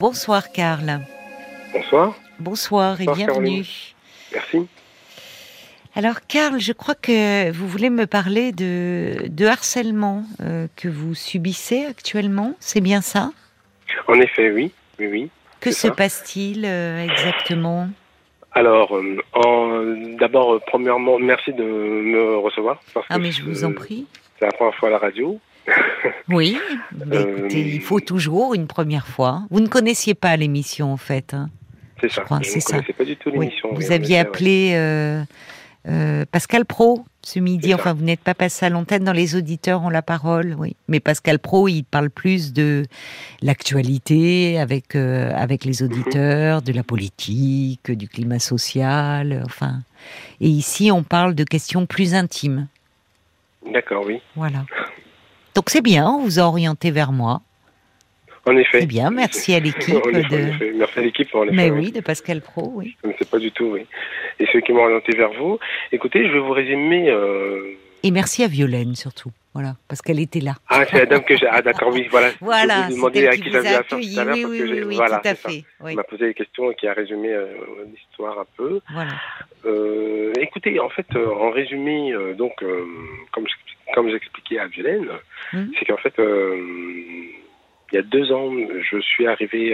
Bonsoir Karl. Bonsoir. Bonsoir et Bonsoir, bienvenue. Caroline. Merci. Alors Karl, je crois que vous voulez me parler de, de harcèlement euh, que vous subissez actuellement, c'est bien ça? En effet, oui. Oui, oui. Que se passe-t-il euh, exactement? Alors, euh, d'abord, premièrement, merci de me recevoir. Parce Ah que mais je vous en prie. C'est la première fois à la radio. Oui, mais Euh, écoutez, il faut toujours une première fois. Vous ne connaissiez pas l'émission en fait. hein C'est ça. je c'est ne ça. pas du tout l'émission. oui, Vous aviez ouais. appelé euh, euh, Pascal Pro ce midi. Enfin, vous n'êtes pas passé à l'antenne. Dans les auditeurs ont la parole, oui. Mais Pascal Pro, il parle plus de l'actualité avec euh, avec les auditeurs, de la politique, du climat social. Enfin, et ici, on parle de questions plus intimes. D'accord, oui. Voilà. Donc c'est bien. On vous a orienté vers moi. En effet. C'est bien. Merci à l'équipe de. Merci à l'équipe. Mais oui. de Pascal Pro, oui. Je ne sais pas du tout, oui. Et ceux qui m'ont orienté vers vous. Écoutez, je vais vous résumer. euh, Et merci à Violaine surtout. Voilà, parce qu'elle était là. Ah, c'est la dame que j'ai. Ah, d'accord, oui, voilà. Voilà, Je vous à qui j'avais a affaire tout à l'heure Oui, oui, oui, voilà, tout à fait. Oui, m'a posé des questions et qui a résumé euh, l'histoire un peu. voilà. Euh, écoutez, en fait, en résumé, donc, comme je- comme j'expliquais à Violaine, Mhm. c'est qu'en fait, euh, il y a deux ans, je suis arrivé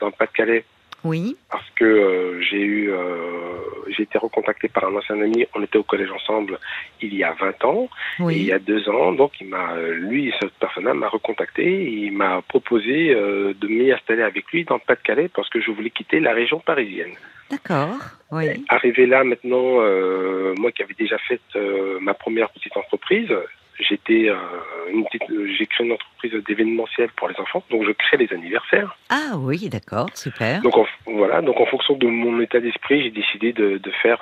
dans le Pas-de-Calais Oui, parce que euh, j'ai eu, euh, j'ai été recontacté par un ancien ami. On était au collège ensemble il y a 20 ans. Et il y a deux ans, donc, il m'a, lui, cette personne-là m'a recontacté. et il m'a proposé euh, de m'y installer avec lui dans le Pas-de-Calais parce que je voulais quitter la région parisienne. D'accord. Oui. Arrivé là maintenant, euh, moi qui avais déjà fait euh, ma première petite entreprise, j'étais euh, une petite, j'ai créé une entreprise d'événementiel pour les enfants, donc je crée les anniversaires. Ah oui, d'accord, super. Donc en, voilà, donc en fonction de mon état d'esprit, j'ai décidé de, de faire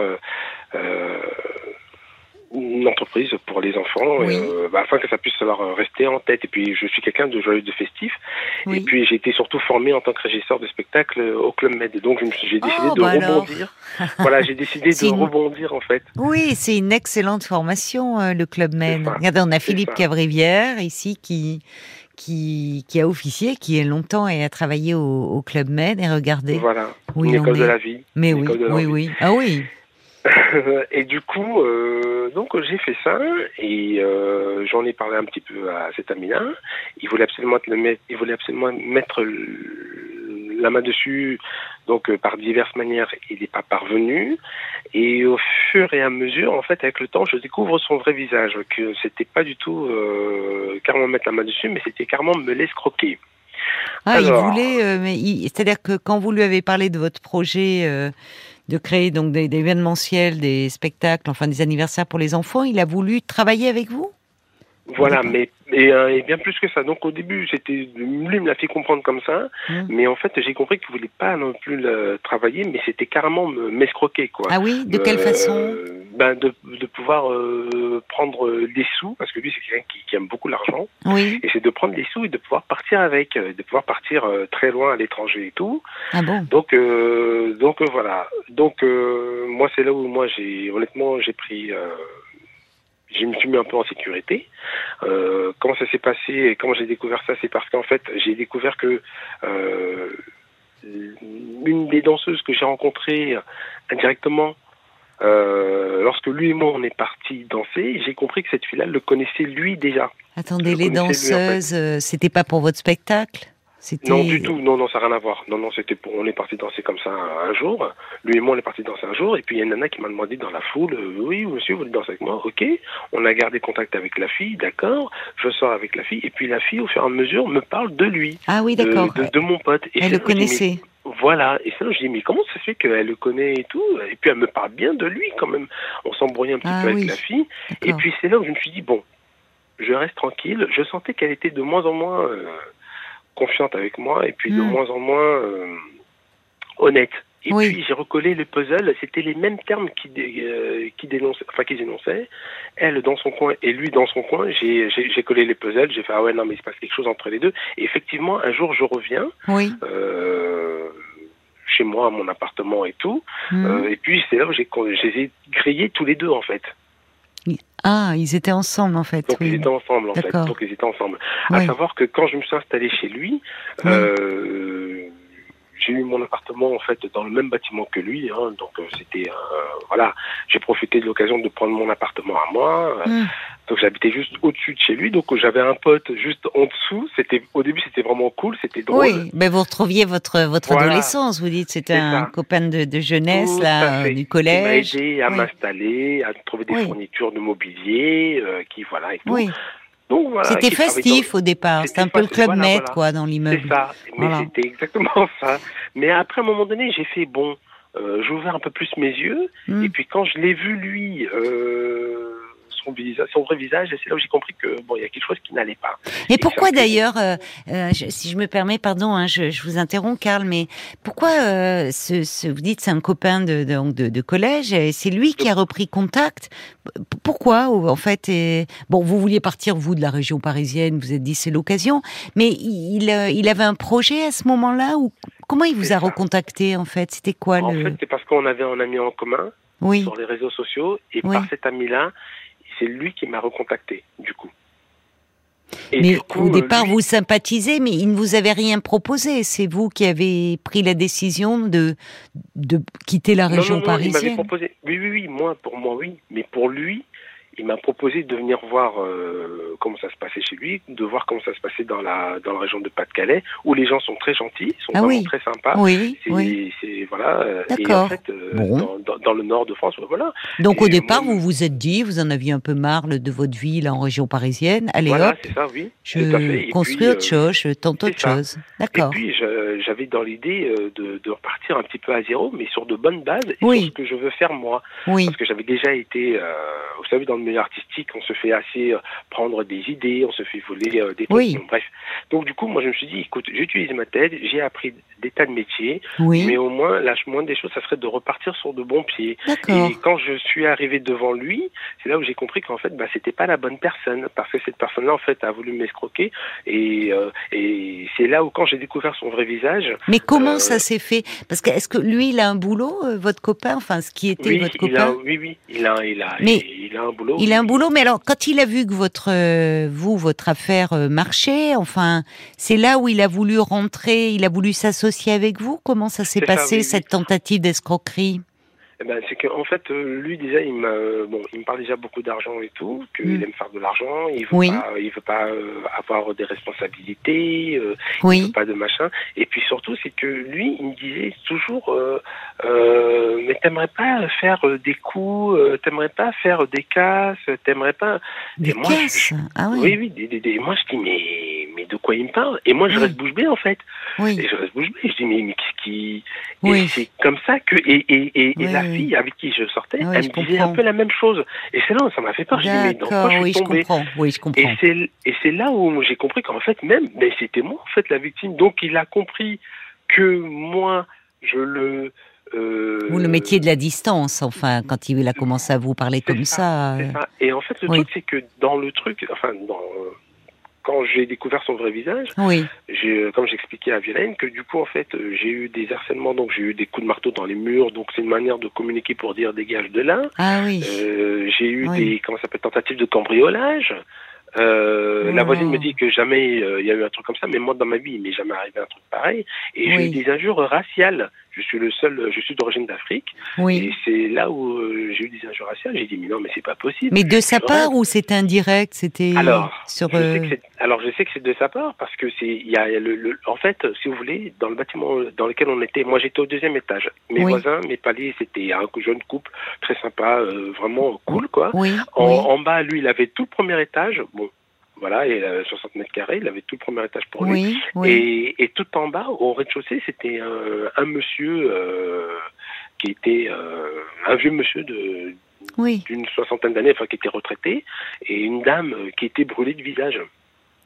une entreprise pour les enfants, Oui. euh, bah, afin que ça puisse leur rester en tête. Et puis je suis quelqu'un de joyeux, de festif. Et puis j'ai été surtout formé en tant que régisseur de spectacle au Club Med. Donc j'ai décidé Oh, de bah rebondir. voilà, j'ai décidé de une- rebondir en fait. Oui, c'est une excellente formation, euh, le Club Med. Regardez, on a Philippe. Cavrivière ici qui, qui, qui a officié, qui est longtemps et a travaillé au, au Club Med. Et regardez Voilà, une école de la vie. Mais oui, oui, oui. Ah oui. Et du coup, euh, donc j'ai fait ça et euh, j'en ai parlé un petit peu à cet ami-là. Il voulait absolument le mettre, il voulait absolument mettre la main dessus, donc euh, par diverses manières, il n'est pas parvenu. Et au fur et à mesure, en fait, avec le temps, je découvre son vrai visage, que c'était pas du tout euh, carrément mettre la main dessus, mais c'était carrément me laisser croquer. Ah, Alors. il voulait, euh, mais il- c'est-à-dire que quand vous lui avez parlé de votre projet euh, de créer donc des, des événementiels, des spectacles, enfin des anniversaires pour les enfants, il a voulu travailler avec vous? Voilà, mais et, euh, et bien plus que ça. Donc au début, c'était lui me l'a fait comprendre comme ça, Hmm. mais en fait, j'ai compris qu'il voulait pas non plus le travailler, mais c'était carrément me m'escroquer quoi. Ah oui, de quelle Euh, façon? ben de, de pouvoir euh, prendre des sous, parce que lui c'est quelqu'un qui, qui aime beaucoup l'argent, Oui. et c'est de prendre des sous et de pouvoir partir avec, euh, de pouvoir partir euh, très loin à l'étranger et tout. Ah bon? Donc euh, donc voilà. Donc euh, moi c'est là où moi j'ai honnêtement j'ai pris euh, je me suis mis un peu en sécurité. Euh, comment ça s'est passé et comment j'ai découvert ça, c'est parce qu'en fait j'ai découvert que euh, une des danseuses que j'ai rencontrées indirectement euh, lorsque lui et moi on est partis danser, j'ai compris que cette fille-là le connaissait lui déjà. Attendez, Je les en fait. danseuses, euh, c'était pas pour votre spectacle? Non, du tout. Non, non, ça n'a rien à voir. Non, non, c'était pour. On est parti danser comme ça un jour. Lui et moi, on est parti danser un jour. Et puis il y a une nana qui m'a demandé dans la foule, euh, oui, monsieur, vous voulez danser avec moi? Ok. On a gardé contact avec la fille, d'accord. Je sors avec la fille. Et puis la fille, au fur et à mesure, me parle de lui, Ah oui, de, d'accord. de, de mon pote. Et Elle le connaissait. mais- Voilà. Et c'est là où je dis, mais comment ça se fait qu'elle le connaît et tout? Et puis elle me parle bien de lui quand même. On s'embrouillait un petit Ah peu avec la fille. Et puis c'est là où je me suis dit, bon, je reste tranquille. Je sentais qu'elle était de moins en moins euh, confiante avec moi et puis de Hmm. moins en moins euh, honnête. Et Oui. puis j'ai recollé le puzzle, c'était les mêmes termes qui, dé- euh, qui dénonçaient, enfin qui énonçaient. Elle dans son coin et lui dans son coin. J'ai j'ai- j'ai collé les puzzles. J'ai fait ah ouais non mais il se passe quelque chose entre les deux. Et effectivement un jour je reviens Oui. euh, chez moi à mon appartement et tout. Hmm. Euh, et puis c'est là où j'ai je les ai grillés tous les deux en fait. Ah, ils étaient ensemble en fait. Donc ils étaient ensemble en fait. Donc ils étaient ensemble. Oui. À savoir que quand je me suis installé chez lui, Oui. euh, j'ai eu mon appartement en fait dans le même bâtiment que lui, hein, donc euh, c'était voilà, j'ai profité de l'occasion de prendre mon appartement à moi. Hmm. Donc j'habitais juste au-dessus de chez lui, donc j'avais un pote juste en dessous. C'était au début c'était vraiment cool, c'était drôle. Oui, mais vous retrouviez votre votre adolescence, vous dites c'était un copain de, de jeunesse là du collège. Qui m'a aidé à m'installer, à trouver des fournitures de mobilier, euh, qui voilà et tout. Oui. Voilà, c'était festif au départ, c'était un peu le club voilà, quoi dans l'immeuble. C'est ça, mais c'était exactement ça. Mais après à un moment donné, j'ai fait bon, euh, j'ai ouvert un peu plus mes yeux hmm. et puis quand je l'ai vu lui euh, son, vrai visage, et c'est là où j'ai compris que bon, il y a quelque chose qui n'allait pas. Et, pourquoi d'ailleurs, euh, euh, si je me permets, pardon, hein, je, vous interromps, Karl, mais pourquoi euh, ce, vous dites c'est un copain de, de, de, collège, et c'est lui qui a repris contact? Pourquoi, en fait, et, bon, vous vouliez partir vous de la région parisienne, vous êtes dit c'est l'occasion, mais il, il avait un projet à ce moment-là ou comment il vous a recontacté en fait? C'était quoi en le En fait, c'est parce qu'on avait un ami en commun. Oui. sur les réseaux sociaux et par cet ami-là, c'est lui qui m'a recontacté, du coup. mais au départ, vous sympathisez, mais il ne vous avait rien proposé. C'est vous qui avez pris la décision de, de quitter la région parisienne. proposé. Oui, oui, oui. Moi, pour moi, oui. Mais pour lui, il m'a proposé de venir voir euh, comment ça se passait chez lui, de voir comment ça se passait dans la dans la région de Pas-de-Calais, où les gens sont très gentils, sont ah vraiment très sympas. Oui, c'est voilà. Euh, et en fait, euh, dans, dans, le nord de France, voilà. Donc au départ, vous vous êtes dit, vous en aviez un peu marre de votre vie en région parisienne. Allez voilà, c'est ça, oui. Je construis autre chose, je tente autre chose. D'accord. Et puis j'avais dans l'idée de, de, repartir un petit peu à zéro, mais sur de bonnes bases et sur ce que je veux faire moi. Oui. Parce que j'avais déjà été, vous savez, dans le artistique, on se fait assez euh, prendre des idées, on se fait voler euh, des trucs. bref. Donc du coup, moi je me suis dit, écoute, j'utilise ma tête, j'ai appris des tas de métiers, mais au moins, la moindre des choses, ça serait de repartir sur de bons pieds. Et quand je suis arrivé devant lui, c'est là où j'ai compris qu'en fait, bah, c'était pas la bonne personne, parce que cette personne-là, en fait, a voulu m'escroquer. Et, euh, et c'est là où, quand j'ai découvert son vrai visage. Mais comment ça s'est fait? Parce que est-ce que lui, il a un boulot, votre copain, enfin, ce qui était votre copain? Oui, oui, il a, il a, il a un boulot il a un boulot, mais alors quand il a vu que votre euh, vous votre affaire euh, marchait, enfin, c'est là où il a voulu rentrer, il a voulu s'associer avec vous? Comment ça s'est passé cette tentative d'escroquerie? Eh ben, c'est qu'en fait, euh, lui déjà, il me, bon, il me parle déjà beaucoup d'argent et tout, qu'il mm. aime faire de l'argent, il veut pas, il veut pas avoir des responsabilités, il veut pas de machin. Et puis surtout, c'est que lui, il me disait toujours, mais t'aimerais pas faire des coups, t'aimerais pas faire des casses, t'aimerais pas. Des moi, casses Ah oui. Oui, oui. Des, des, moi, je dis mais, mais de quoi il me parle? Et moi, je reste bouche bée en fait. Oui. Et je reste bouche bée. Je dis mais, mais qu'est-ce qui oui. C'est comme ça que et et et, et la fille avec qui je sortais, elle me disait un peu la même chose. Et c'est là où ça m'a fait peur. Je dis mais dans quoi je suis tombé je comprends. Oui, je comprends. Et c'est et c'est là où j'ai compris qu'en fait même, mais c'était moi en fait la victime. Donc il a compris que moi je le euh... Vous le mettiez de la distance, enfin, quand il a commencé à vous parler comme ça. Euh. ça. Et en fait, le truc, c'est que dans le truc, enfin, dans, quand j'ai découvert son vrai visage, oui. comme j'expliquais à Violaine, que du coup, en fait, j'ai eu des harcèlements, donc j'ai eu des coups de marteau dans les murs, donc c'est une manière de communiquer pour dire dégage de là. Ah oui. Euh, j'ai eu des, comment ça s'appelle, tentatives de cambriolage. Euh, La voisine me dit que jamais euh, il y a eu un truc comme ça, mais moi dans ma vie il m'est jamais arrivé un truc pareil. Et j'ai eu des injures raciales. Je suis le seul, je suis d'origine d'Afrique. Oui. Et c'est là où euh, j'ai eu des injures raciales. J'ai dit mais non mais c'est pas possible. Mais de sa part ou c'est indirect? C'était alors sur. Je sais que alors je sais que c'est de sa part parce que c'est il y a le, le, en fait si vous voulez dans le bâtiment dans lequel on était, moi j'étais au deuxième étage. Mes voisins, mes paliers c'était un jeune couple très sympa, euh, vraiment cool quoi. Oui. En, en, bas lui il avait tout le premier étage. Bon voilà, et 60 mètres carrés, il avait tout le premier étage pour lui. Et, et, tout en bas, au rez-de-chaussée, c'était un, un, monsieur euh, qui était euh, un vieux monsieur de d'une soixantaine d'années, enfin qui était retraité, et une dame qui était brûlée de visage.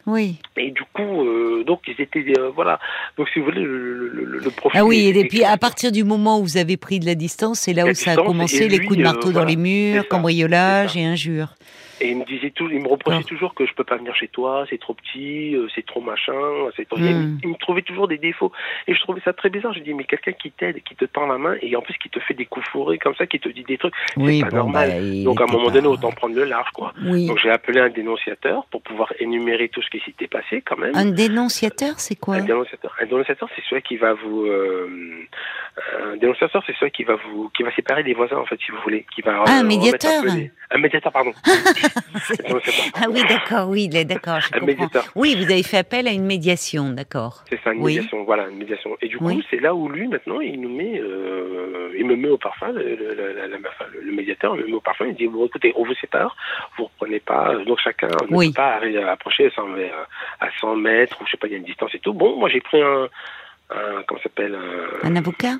Oui. Et du coup, euh, donc ils étaient, euh, voilà. Donc si vous voulez, le, le, le profil. Ah oui, et puis à partir du moment où vous avez pris de la distance, c'est là où ça a commencé, les coups de marteau dans les murs, cambriolage et injures. Et il me disait tout, il me reprochait toujours que je peux pas venir chez toi, c'est trop petit, euh, c'est trop machin, c'est trop... Hmm. Il, me trouvait toujours des défauts. Et je trouvais ça très bizarre. Je dis, mais quelqu'un qui t'aide, qui te tend la main, et en plus qui te fait des coups fourrés comme ça, qui te dit des trucs, Oui, c'est pas bon, normal. bah, Donc à un moment donné, autant prendre le large, quoi. Oui. Donc j'ai appelé un dénonciateur pour pouvoir énumérer tout ce qui s'était passé quand même. Un dénonciateur, c'est quoi? Un dénonciateur, un dénonciateur, c'est celui qui va vous. euh, un dénonciateur, c'est celui qui va vous, qui va séparer les voisins en fait, si vous voulez, qui va. Ah, un euh, médiateur. les- Un médiateur, pardon. Ah oui, d'accord, oui, d'accord, je Un comprends. médiateur. Oui, vous avez fait appel à une médiation, d'accord. C'est ça, une Oui. médiation, voilà, une médiation. Et du coup, Oui. c'est là où lui, maintenant, il nous met, euh, il me met au parfum, le, le, la- la- médiateur me met au parfum, il dit, bon, écoutez, on vous sépare, vous reprenez pas, euh, donc chacun ne Oui. peut pas approcher à 100, mè- à 100 mètres, ou je sais pas, il y a une distance et tout. Bon, moi, j'ai pris un, un comment ça s'appelle, un- Un avocat?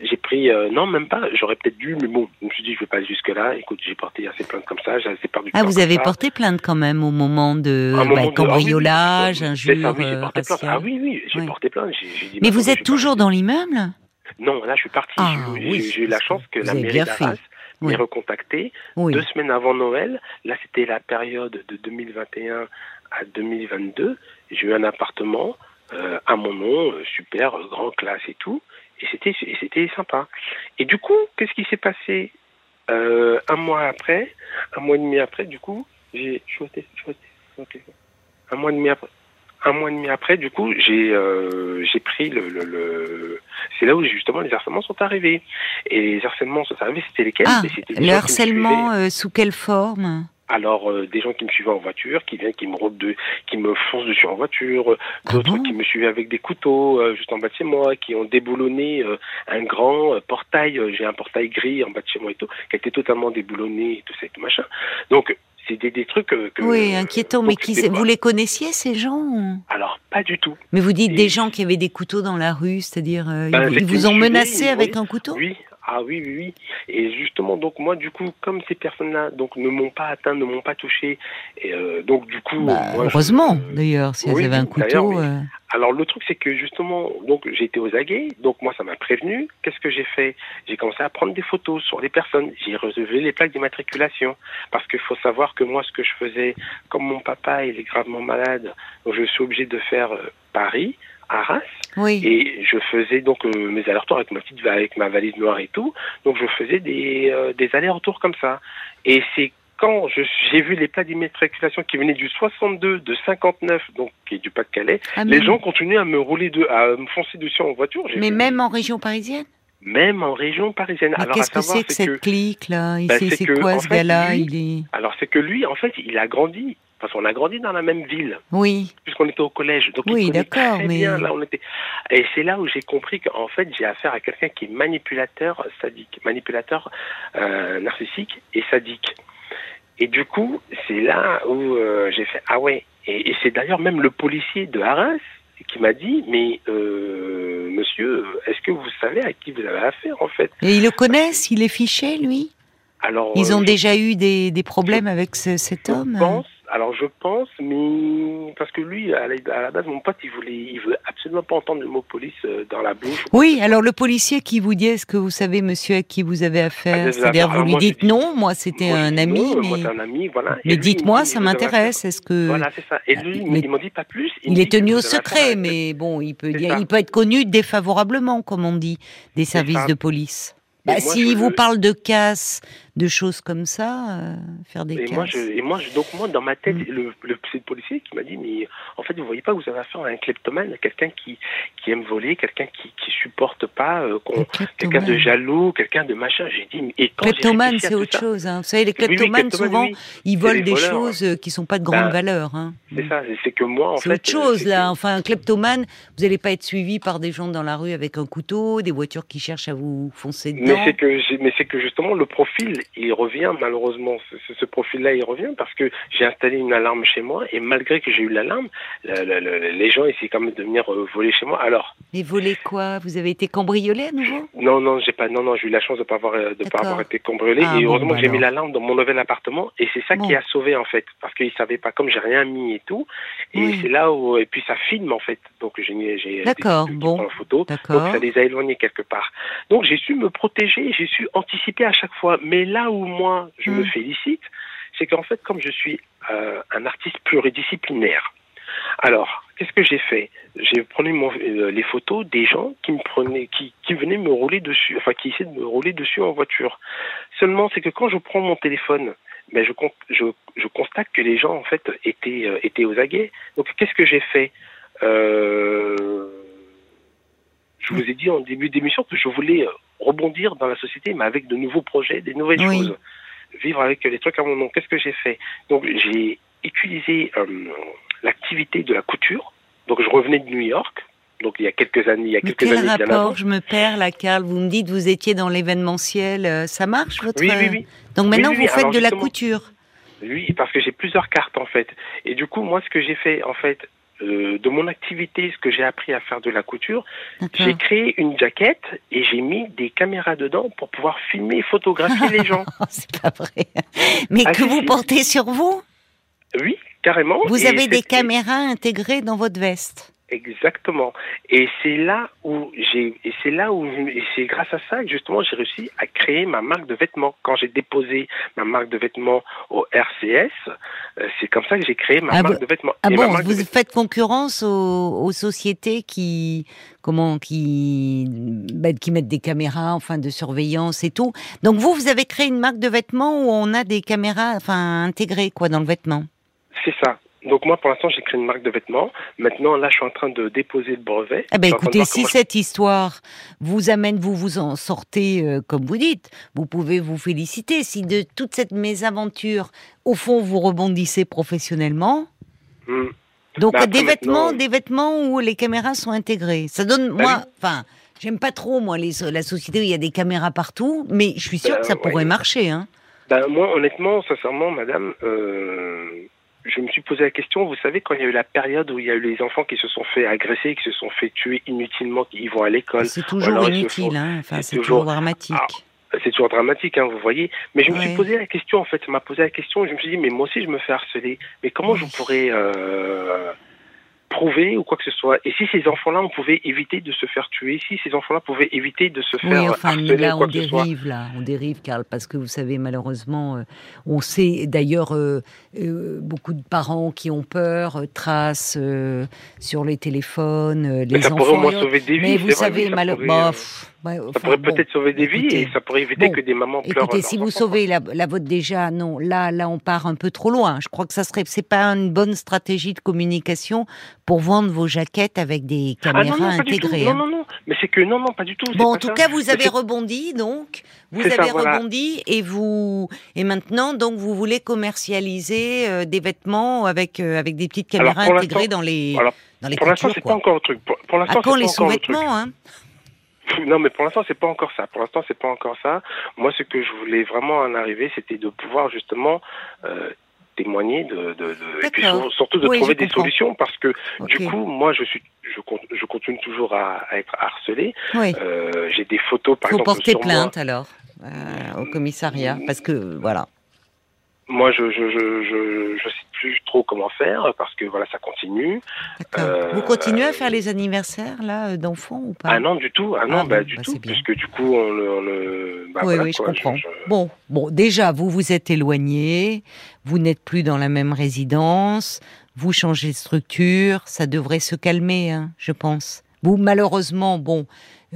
J'ai pris, euh, non, même pas, j'aurais peut-être dû, mais bon, je me suis dit, je vais pas aller jusque-là, écoute, j'ai porté assez plainte comme ça, j'ai assez perdu Ah, vous avez porté plainte quand même au moment de moment bah, de- ah cambriolage, injure ça, oui, j'ai porté plainte. raciale. Ah oui, oui, j'ai porté plainte. dit, Mais bah, vous êtes toujours dans l'immeuble? Non, là, je suis parti. Ah, J'ai- oui, eu la chance que la mairie d'Arras Oui. m'ait recontacté Oui. deux semaines avant Noël. Là, c'était la période de 2021 à 2022. J'ai eu un appartement euh, à mon nom, euh, super, grand classe et tout. Et c'était c'était sympa. Et du coup, qu'est-ce qui s'est passé Euh, Un mois après, un mois et demi après, du coup, j'ai... je suis au té- je suis au té- ok. Un mois et demi après. Un mois et demi après, du coup, j'ai euh, j'ai pris le, le, le- C'est là où justement les harcèlements sont arrivés. Et les harcèlements sont arrivés, c'était lesquels? Ah, le harcèlement euh, sous quelle forme? Alors euh, des gens qui me suivaient en voiture, qui viennent, qui me de, qui me foncent dessus en voiture, euh, Ah d'autres bon qui me suivaient avec des couteaux euh, juste en bas de chez moi, qui ont déboulonné euh, un grand euh, portail. euh, J'ai un portail gris en bas de chez moi et tout, qui a été totalement déboulonné et tout ça et tout machin. Donc c'est des, des trucs que. Oui, inquiétant. donc, Mais qui, vous les connaissiez, ces gens? Alors pas du tout. Mais vous dites Et- des gens qui avaient des couteaux dans la rue, c'est-à-dire euh, Ben, ils, vous ont menacé avec oui. un couteau? Oui, ah oui, oui, oui. Et justement, donc moi, du coup, comme ces personnes-là, donc ne m'ont pas atteint, ne m'ont pas touché, et euh, donc du coup, Bah, moi, je- Heureusement, d'ailleurs, si oui, elles avaient un couteau. mais- euh, Alors le truc, c'est que justement, donc j'ai été aux aguets, donc moi, ça m'a prévenu. Qu'est-ce que j'ai fait? J'ai commencé à prendre des photos sur les personnes. J'ai relevé les plaques d'immatriculation parce qu'il faut savoir que moi, ce que je faisais, comme mon papa il est gravement malade, donc je suis obligé de faire euh, Paris. Arras Oui. et je faisais donc euh, mes allers-retours avec ma petite va- avec ma valise noire et tout. Donc je faisais des euh, des allers-retours comme ça. Et c'est quand j'ai vu les plaques d'immatriculation qui venaient du 62 de 59 donc qui est du Pas-de-Calais Ah, les gens continuaient à me rouler de à me foncer dessus en voiture. Mais vu- même en région parisienne? Même en région parisienne. Mais alors qu'est-ce que c'est que cette clique-là Il Bah, sait- c'est quoi en ce gars-là? est. alors c'est que lui en fait il a grandi parce qu'on a grandi dans la même ville Oui. puisqu'on était au collège. Donc Oui, d'accord, mais- bien là on était. Et c'est là où j'ai compris qu'en fait j'ai affaire à quelqu'un qui est manipulateur sadique, manipulateur euh, narcissique et sadique. Et du coup, c'est là où euh, j'ai fait ah ouais. Et, et c'est d'ailleurs même le policier de Arras qui m'a dit mais euh, monsieur, est-ce que vous savez à qui vous avez affaire en fait? Et ils le connaissent Il est fiché, lui? Alors Ils ont je- déjà eu des, des problèmes avec ce- cet je homme? pense, alors je pense, mais parce que lui, à la, base, mon pote, il voulait, il veut absolument pas entendre le mot police euh, dans la bouche. Oui, alors le policier qui vous dit est-ce que vous savez monsieur à qui vous avez Ah, affaire? Déjà, C'est-à-dire vous lui moi, dites non, moi c'était un ami, non, mais, Moi, un ami, voilà. Mais lui, dites-moi, dit, ça m'intéresse. Est-ce que Voilà, c'est ça. Et lui, Mais- il m'en dit pas plus. il est tenu au secret, mais bon, il peut C'est dire, ça. il peut être connu défavorablement, comme on dit, des services ça. de police. Bah, s'il vous le- parle de casse, de choses comme ça, euh, faire des Et casses. moi, je, et moi, je, donc moi, dans ma tête, Mm. le, le, c'est le policier qui m'a dit, mais en fait, vous voyez pas, vous avez affaire à un kleptomane, à quelqu'un qui, qui aime voler, quelqu'un qui, qui supporte pas, euh, quelqu'un de jaloux, quelqu'un de machin. J'ai dit, mais- et quand Kleptomane, c'est autre ça- chose. Hein. Vous savez, les Oui, oui, kleptomanes, kleptomane, souvent, oui. ils C'est volent des voleurs. choses euh, qui sont pas de grande Ben, valeur. Hein. C'est ça, c'est que moi, en C'est fait. autre euh, chose c'est là. que- Enfin, un kleptomane, vous n'allez pas être suivi par des gens dans la rue avec un couteau, des voitures qui cherchent à vous foncer Mais c'est que mais c'est que justement le profil il revient malheureusement ce, profil-là il revient parce que j'ai installé une alarme chez moi et malgré que j'ai eu l'alarme le- le- le- les gens essaient quand même de venir euh, voler chez moi alors Mais voler quoi? Vous avez été cambriolé à nouveau? Non non j'ai pas non non j'ai eu la chance de pas avoir euh, de pas avoir été cambriolé Ah, et bon, heureusement bah que j'ai mis alors. l'alarme dans mon nouvel appartement et c'est ça Bon. qui a sauvé en fait parce qu'ils savaient pas comme j'ai rien mis et tout et Oui. c'est là où et puis ça filme en fait donc j'ai mis j'ai D'accord, bon. photo. Donc ça les a éloignés quelque part. Donc j'ai su me protéger, j'ai su anticiper à chaque fois. Mais là où moi je me Mm. félicite, c'est qu'en fait, comme je suis euh, un artiste pluridisciplinaire, alors, qu'est-ce que j'ai fait? J'ai pris euh, les photos des gens qui me prenaient, qui, qui venaient me rouler dessus, enfin qui essaient de me rouler dessus en voiture. Seulement, c'est que quand je prends mon téléphone, ben je, je, je constate que les gens en fait étaient euh, étaient aux aguets. Donc, qu'est-ce que j'ai fait? Euh, Je vous ai dit en début d'émission que je voulais rebondir dans la société, mais avec de nouveaux projets, des nouvelles choses vivre avec les trucs à mon nom. Qu'est-ce que j'ai fait? Donc j'ai utilisé euh, l'activité de la couture. Donc je revenais de New York. Donc il y a quelques années, il y a quelques quel années. rapport? Je me perds là, Carl. Vous me dites vous étiez dans l'événementiel. Euh, ça marche votre Oui, oui, oui. Donc maintenant vous faites de la couture. Oui, parce que j'ai plusieurs cartes en fait. Et du coup, moi, ce que j'ai fait en fait, euh, de mon activité, ce que j'ai appris à faire de la couture, j'ai créé une jaquette et j'ai mis des caméras dedans pour pouvoir filmer photographier les gens. C'est pas vrai. Mais ah, que vous portez sur vous? Oui, carrément. Vous avez des caméras intégrées dans votre veste Exactement. Et c'est là où j'ai, et c'est là où, c'est grâce à ça que justement j'ai réussi à créer ma marque de vêtements. Quand j'ai déposé ma marque de vêtements au RCS, euh, c'est comme ça que j'ai créé ma ah marque de vêtements. Ah bon, vous faites concurrence aux, sociétés qui, comment, qui, bah, qui mettent des caméras, enfin, de surveillance et tout. Donc vous, vous avez créé une marque de vêtements où on a des caméras, enfin, intégrées, quoi, dans le vêtement? C'est ça. Donc moi, pour l'instant, j'ai créé une marque de vêtements. Maintenant, là, je suis en train de déposer le brevet. Eh ben, écoutez, si cette histoire vous amène, vous vous en sortez, euh, comme vous dites, vous pouvez vous féliciter. Si de toute cette mésaventure, au fond, vous rebondissez professionnellement. Hmm. Donc des vêtements, des vêtements où les caméras sont intégrées. Ça donne, bah moi, enfin, j'aime pas trop moi les, la société où il y a des caméras partout, mais je suis sûre bah que ça pourrait marcher, hein. Ben, moi, honnêtement, sincèrement, madame, euh, je me suis posé la question, vous savez, quand il y a eu la période où il y a eu les enfants qui se sont fait agresser, qui se sont fait tuer inutilement, qui vont à l'école. C'est toujours inutile, hein. enfin, c'est toujours... dramatique. Ah, c'est toujours dramatique, hein, vous voyez. Mais je me suis posé la question, en fait, ça m'a posé la question, je me suis dit, mais moi aussi je me fais harceler. Mais comment je pourrais euh, prouver ou quoi que ce soit. Et si ces enfants-là, on pouvait éviter de se faire tuer, si ces enfants-là pouvaient éviter de se faire oui, enfin, harceler là, quoi on dérive, là, on dérive, Karl, parce que vous savez, malheureusement, euh, on sait d'ailleurs euh, euh, beaucoup de parents qui ont peur tracent sur les téléphones les ça enfants. Pourrait au moins sauver des vies, mais vous savez, malheureusement ça pourrait peut-être sauver des vies et ça pourrait éviter que des mamans pleurent. Écoutez, si vous sauvez la, la, vôtre déjà, non, là, là, on part un peu trop loin. Je crois que ça serait, c'est pas une bonne stratégie de communication pour vendre vos jaquettes avec des ah, caméras intégrées. Non, hein. non, non, mais c'est que non, non, pas du tout. Bon, en tout cas, vous avez rebondi, donc vous avez rebondi et vous et maintenant, donc, vous voulez commercialiser euh, des vêtements avec euh, avec des petites caméras intégrées dans les dans les Pour l'instant, c'est pas encore le truc. Pour, pour l'instant, c'est les sous-vêtements, hein? Non, mais pour l'instant, c'est pas encore ça. Pour l'instant, c'est pas encore ça. Moi, ce que je voulais vraiment en arriver, c'était de pouvoir justement euh, témoigner, de, de, de et puis surtout de trouver des solutions, parce que du coup, moi, je suis, je, je continue toujours à, à être harcelé. Oui. Euh, J'ai des photos, par Faut exemple. porter plainte alors euh, au commissariat, parce que voilà. Moi, je je, je, je, je, plus trop comment faire parce que voilà, ça continue. Euh, Vous continuez à faire les anniversaires là euh, d'enfants ou pas? Ah non, du tout. Ah non, ah, bah, du bah, tout, puisque du coup, on le. On le bah, oui, oui, je comprends. Bon, bon, déjà, vous vous êtes éloigné, vous n'êtes plus dans la même résidence, vous changez de structure, ça devrait se calmer, hein, je pense. Vous, malheureusement, bon,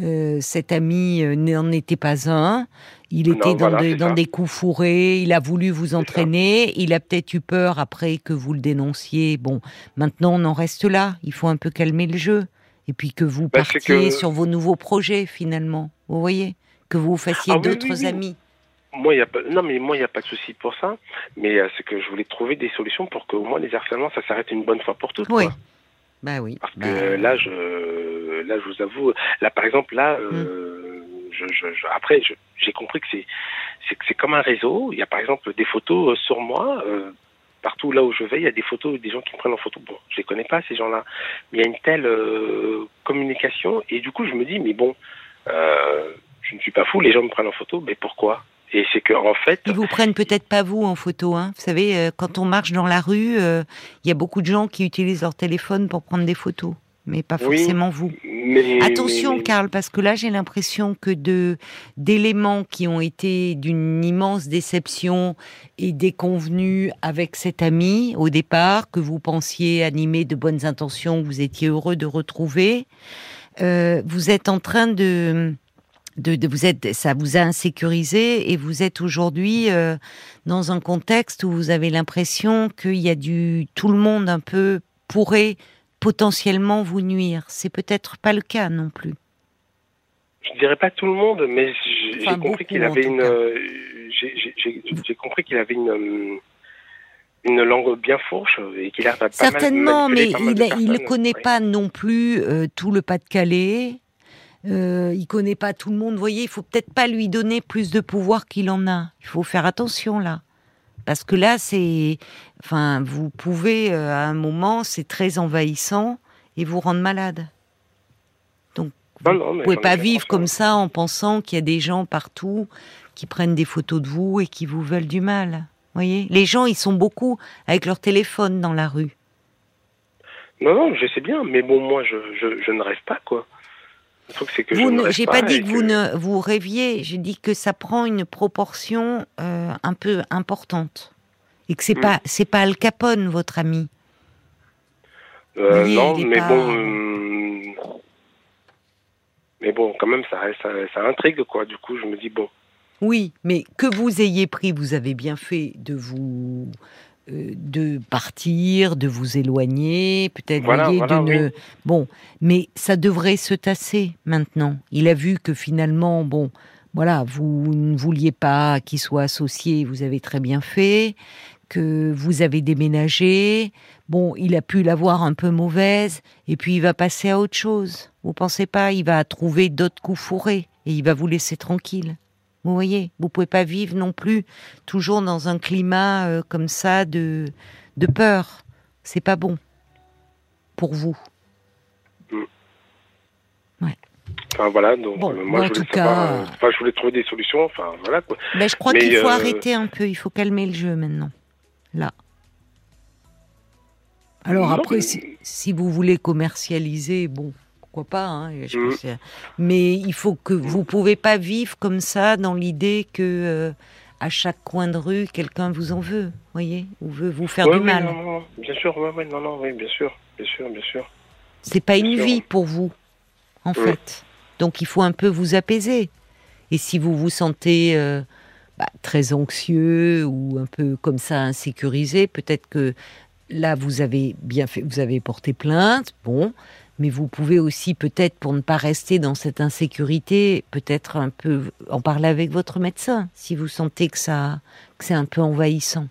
euh, cet ami euh, n'en était pas un. Il était dans, des, coups fourrés, il a voulu vous entraîner, il a peut-être eu peur après que vous le dénonciez. Bon, maintenant on en reste là, il faut un peu calmer le jeu. Et puis que vous bah, partiez sur vos nouveaux projets finalement, vous voyez? Que vous fassiez ah d'autres amis. Moi, y a pas, non, mais moi, il n'y a pas de souci pour ça. Mais euh, c'est que je voulais trouver des solutions pour que au moins les harcèlements, ça s'arrête une bonne fois pour toutes. Oui. Bah oui. Parce bah que là, je, là, je vous avoue, là, par exemple, là, euh, mm. je, je, après, j'ai compris que c'est, c'est, comme un réseau. Il y a par exemple des photos euh, sur moi. Euh, partout là où je vais, il y a des photos des gens qui me prennent en photo. Bon, je les connais pas ces gens-là, mais il y a une telle euh, communication et du coup, je me dis, mais bon, euh, je ne suis pas fou. Les gens me prennent en photo, mais pourquoi? Et c'est que en fait, ils vous prennent peut-être pas vous en photo. Hein. Vous savez, euh, quand on marche dans la rue, euh, il y a beaucoup de gens qui utilisent leur téléphone pour prendre des photos, mais pas forcément vous. Mais, Attention, mais- Karl, parce que là, j'ai l'impression que de d'éléments qui ont été d'une immense déception et déconvenus avec cet ami au départ, que vous pensiez animé de bonnes intentions, que vous étiez heureux de retrouver, euh, vous êtes en train de, de, de- vous êtes, ça vous a insécurisé et vous êtes aujourd'hui euh, dans un contexte où vous avez l'impression qu'il y a du tout le monde un peu pourrait potentiellement vous nuire. C'est peut-être pas le cas non plus. Je dirais pas tout le monde, mais j'ai Enfin, compris qu'il avait une. j'ai- compris qu'il avait une. Une langue bien fourche et qu'il a pas mal Certainement, mais pas il ne connaît pas non plus euh, tout le Pas-de-Calais. Euh, il connaît pas tout le monde. Vous voyez, il faut peut-être pas lui donner plus de pouvoir qu'il en a. Il faut faire attention là, parce que là, c'est, enfin, vous pouvez euh, à un moment, c'est très envahissant et vous rendre malade. Donc, vous mais pouvez pas vivre comme ça en pensant qu'il y a des gens partout qui prennent des photos de vous et qui vous veulent du mal. Voyez, les gens, ils sont beaucoup avec leur téléphone dans la rue. Non, non, je sais bien, mais bon, moi, je, je, je ne rêve pas, quoi. Le truc, c'est que je Vous ne J'ai pas dit que vous ne vous rêviez. J'ai dit que ça prend une proportion euh, un peu importante et que c'est Hmm. pas c'est pas Al Capone votre ami. Euh, Oui, non, mais pas- bon. euh, Mais bon, quand même, ça, ça, ça intrigue, quoi. Du coup, je me dis, bon. Oui, mais que vous ayez pris, vous avez bien fait de vous de partir, de vous éloigner, peut-être Voilà, voyez, voilà, de ne- oui. bon, mais ça devrait se tasser maintenant. Il a vu que finalement, bon, voilà, vous ne vouliez pas qu'il soit associé, vous avez très bien fait, que vous avez déménagé. Bon, il a pu l'avoir un peu mauvaise, et puis il va passer à autre chose. Vous pensez pas Il va trouver d'autres coups fourrés et il va vous laisser tranquille. Vous voyez, vous pouvez pas vivre non plus toujours dans un climat euh, comme ça de de peur. C'est pas bon pour vous. Enfin, voilà, donc, Bon, euh, moi, en je voulais tout savoir, cas- euh, enfin, je voulais trouver des solutions, enfin, voilà, quoi. Ben, je crois qu'il faut euh, arrêter un peu. Il faut calmer le jeu maintenant. Là. Alors Non, après, mais- si, si vous voulez commercialiser, bon, pourquoi pas. hein, je pense que- mais il faut que vous pouvez pas vivre comme ça dans l'idée que euh, à chaque coin de rue, quelqu'un vous en veut, voyez, ou veut vous faire Ouais, du oui, mal. non, non, non, bien sûr, ouais, ouais, non, non, oui, bien sûr, bien sûr, bien sûr. C'est pas une sûr. vie pour vous, en Mm. fait. Donc il faut un peu vous apaiser. Et si vous vous sentez euh, bah, très anxieux ou un peu comme ça insécurisé, peut-être que là vous avez bien fait, vous avez porté plainte, bon, mais vous pouvez aussi peut-être pour ne pas rester dans cette insécurité, peut-être un peu en parler avec votre médecin si vous sentez que ça, que c'est un peu envahissant.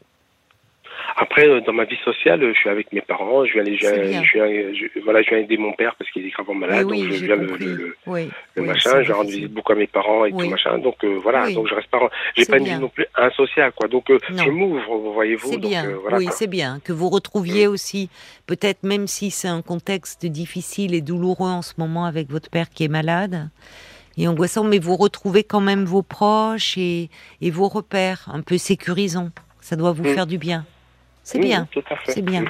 Après, euh, dans ma vie sociale, je suis avec mes parents, je viens, aller- je C'est viens, bien. je viens, je- voilà, je viens aider mon père parce qu'il est gravement malade, oui, donc je viens le, le, le- oui, le oui, machin, je rends visite beaucoup à mes parents et tout machin, donc euh, voilà, donc je reste pas, j'ai pas une vie non plus insociale, quoi, donc euh, je m'ouvre, voyez-vous, C'est bien, euh, voilà, oui, c'est bien. Que vous retrouviez aussi, peut-être même si c'est un contexte difficile et douloureux en ce moment avec votre père qui est malade et angoissant, mais vous retrouvez quand même vos proches et, et vos repères un peu sécurisants. Ça doit vous Mm. faire du bien. C'est Oui, bien, oui, tout à fait. c'est bien.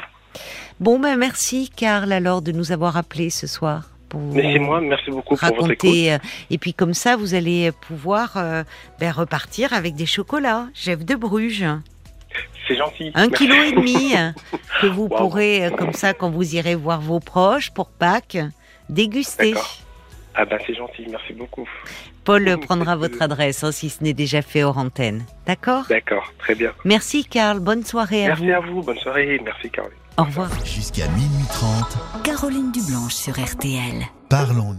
Bon, ben merci Karl alors de nous avoir appelés ce soir. Pour Mais c'est moi, merci beaucoup pour votre écoute. raconter. euh, Et puis comme ça, vous allez pouvoir euh, ben, repartir avec des chocolats, Jeff de Bruges. C'est gentil. Un Merci. kilo et demi euh, que vous Wow. pourrez, euh, comme ça, quand vous irez voir vos proches pour Pâques, déguster. Ah ben c'est gentil, merci beaucoup. Paul prendra votre adresse, hein, si ce n'est déjà fait hors antenne. D'accord? D'accord, très bien. Merci Karl, bonne soirée à Merci vous. à vous, bonne soirée, merci Caroline. Au revoir. Jusqu'à minuit 30, Caroline Dublanche sur RTL. parlons-nous.